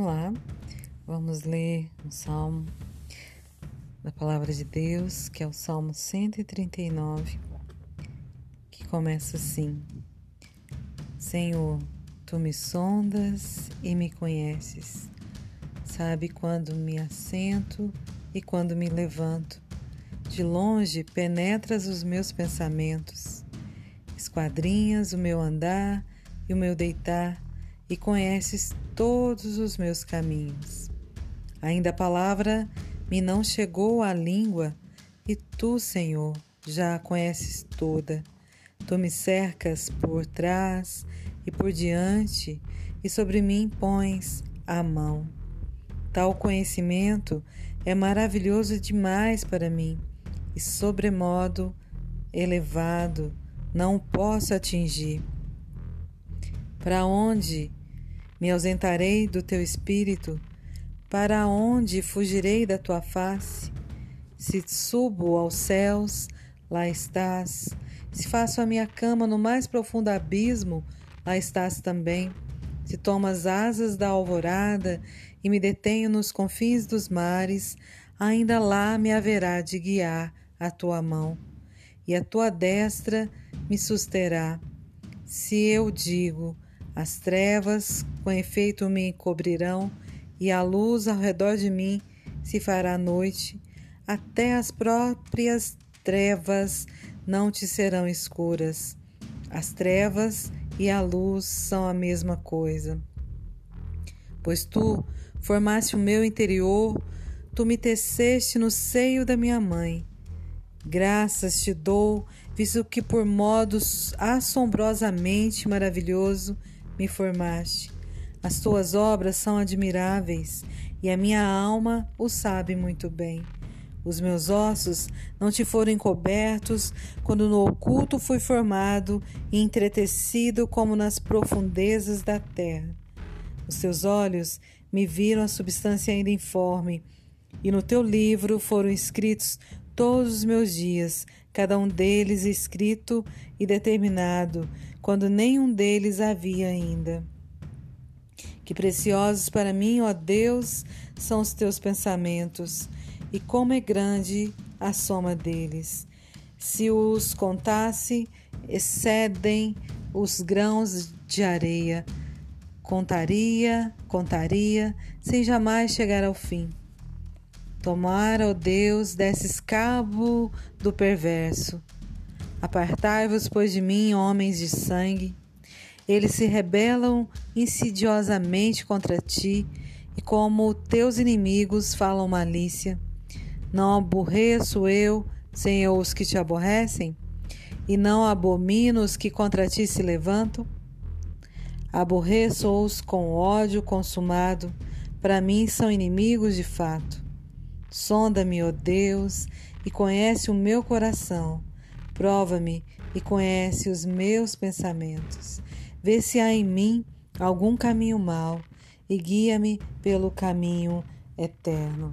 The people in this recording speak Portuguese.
Olá, vamos ler o Salmo da Palavra de Deus, que é o Salmo 139, que começa assim: Senhor, tu me sondas e me conheces, sabe quando me assento e quando me levanto. De longe penetras os meus pensamentos, esquadrinhas o meu andar e o meu deitar e conheces todos os meus caminhos. Ainda a palavra me não chegou à língua, e tu, Senhor, já a conheces toda. Tu me cercas por trás e por diante, e sobre mim pões a mão. Tal conhecimento é maravilhoso demais para mim, e sobremodo elevado, não posso atingir. Para onde me ausentarei do teu espírito, para onde fugirei da tua face? Se subo aos céus, lá estás. Se faço a minha cama no mais profundo abismo, lá estás também. Se tomo as asas da alvorada e me detenho nos confins dos mares, ainda lá me haverá de guiar a tua mão, e a tua destra me susterá. Se eu digo, as trevas, com efeito, me cobrirão, e a luz ao redor de mim se fará noite. Até as próprias trevas não te serão escuras. As trevas e a luz são a mesma coisa. Pois tu formaste o meu interior, tu me teceste no seio da minha mãe. Graças te dou, visto que por modos assombrosamente maravilhoso me formaste. As tuas obras são admiráveis e a minha alma o sabe muito bem. Os meus ossos não te foram encobertos quando no oculto fui formado e entretecido como nas profundezas da terra. Os teus olhos me viram a substância ainda informe, e no teu livro foram escritos todos os meus dias, cada um deles escrito e determinado, quando nenhum deles havia ainda. Que preciosos para mim, ó Deus, são os teus pensamentos, e como é grande a soma deles. Se os contasse, excedem os grãos de areia. Contaria, contaria, sem jamais chegar ao fim. Tomara, ó Deus, desses cabo do perverso. Apartai-vos, pois, de mim, homens de sangue. Eles se rebelam insidiosamente contra ti, e como teus inimigos falam malícia. Não aborreço eu, Senhor, os que te aborrecem? E não abomino os que contra ti se levantam? Aborreço-os com ódio consumado, para mim são inimigos de fato. Sonda-me, ó Deus, e conhece o meu coração. Prova-me e conhece os meus pensamentos. Vê se há em mim algum caminho mau e guia-me pelo caminho eterno.